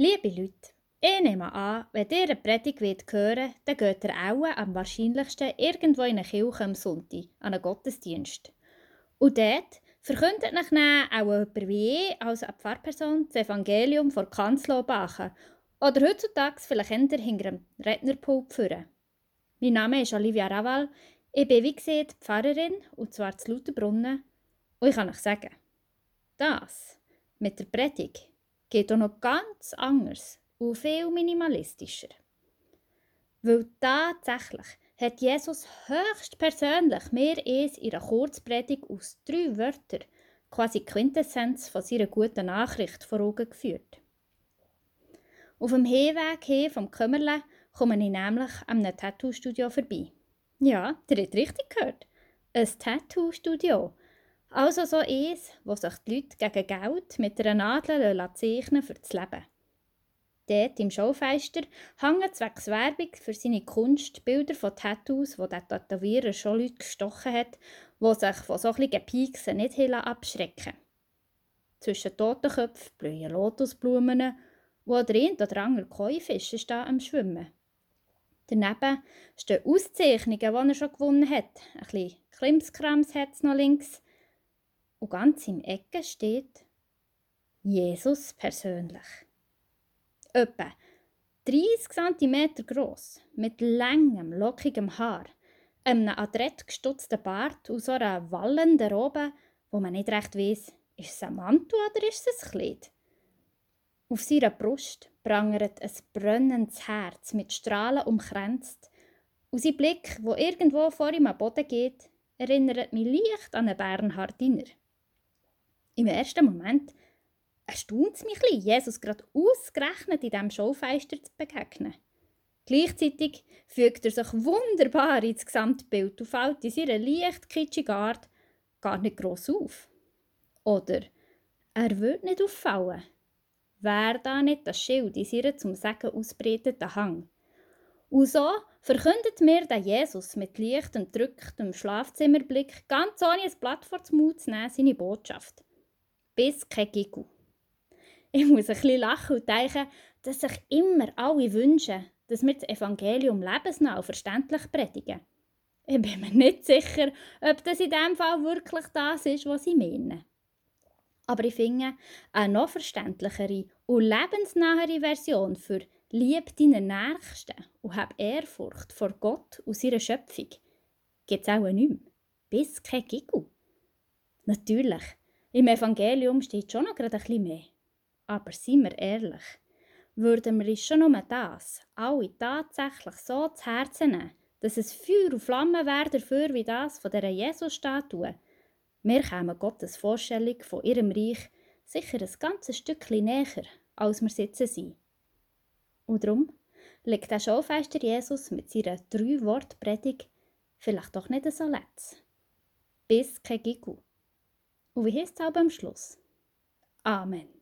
Liebe Leute, ich nehme an, wenn ihr eine Predigt wollt hören dann geht ihr auch am wahrscheinlichsten irgendwo in eine Kirche am Sonntag, an einen Gottesdienst. Und dort verkündet euch dann auch jemand wie ich, als Pfarrperson, das Evangelium vor Kanzlo Bachen oder heutzutage vielleicht hinter einem Rednerpult führen. Mein Name ist Olivia Raval, ich bin wie gesagt Pfarrerin, und zwar zu Lauterbrunnen. Und ich kann euch sagen, das mit der Predigt geht auch noch ganz anders und viel minimalistischer. Weil tatsächlich hat Jesus höchstpersönlich mir es in einer Kurzpredigt aus drei Wörtern quasi Quintessenz von seiner guten Nachricht vor Augen geführt. Auf dem Hinweg hin vom Kömmerle komme ich nämlich einem Tattoo-Studio vorbei. Ja, der hat richtig gehört. Ein Tattoo-Studio. Also so eins, wo sich die Leute gegen Geld mit einer Nadel zeichnen für das Leben. Dort im Schaufenster hängen zwecks Werbung für seine Kunst Bilder von Tattoos, wo der Tätowierer schon Leute gestochen hat, die sich von solchen Pieksen nicht abschrecken Zwischen Totenköpfen blühen Lotusblumen, wo der ein oder andere Käufische stehen am Schwimmen. Daneben stehen Auszeichnungen, die er schon gewonnen hat. Ein bisschen Krimskrams hat es noch links. Und ganz im Ecke steht Jesus persönlich. Etwa 30 cm groß, mit langem, lockigem Haar, einem adrett gestutzten Bart und so einer wallenden Robe, wo man nicht recht weiss, ist es ein Mantel oder ist es ein Kleid? Auf seiner Brust prangert ein brennendes Herz mit Strahlen umkränzt, und sein Blick, wo irgendwo vor ihm am Boden geht, erinnert mich leicht an einen Bernhardiner. Im ersten Moment erstaunt es mich ein Jesus gerade ausgerechnet in diesem Schaufenster zu begegnen. Gleichzeitig fügt er sich wunderbar ins Gesamtbild und fällt in seiner leicht kitschigen Art gar nicht gross auf. Oder er wird nicht auffallen. Wäre da nicht das Schild in seiner zum Sagen ausbreiteten Hang? Und so verkündet mir der Jesus mit leicht entrücktem Schlafzimmerblick, ganz ohne ein Blatt vor zu nehmen, seine Botschaft. Bis kein Gigu. Ich muss ein bisschen lachen und denken, dass sich immer alle wünschen, dass wir das Evangelium lebensnah und verständlich predigen. Ich bin mir nicht sicher, ob das in diesem Fall wirklich das ist, was sie meinen. Aber ich finde, eine noch verständlichere und lebensnahere Version für Lieb deinen Nächsten und hab Ehrfurcht vor Gott und seiner Schöpfung gibt es auch nicht mehr. Bis kein Giggle. Natürlich, im Evangelium steht schon noch gerade ein bisschen mehr. Aber seien wir ehrlich, würden wir uns schon nur das alle tatsächlich so zu Herzen nehmen, dass es Feuer und Flamme wäre dafür wie das von dieser Jesus-Statue, wir kämen Gottes Vorstellung von ihrem Reich sicher ein ganzes Stückchen näher, als wir sitzen sind. Und darum liegt der Schaufenster Jesus mit seiner drei Wort Predigt vielleicht doch nicht so letz. Bis kein Gigu. Und heißt es auch am Schluss? Amen.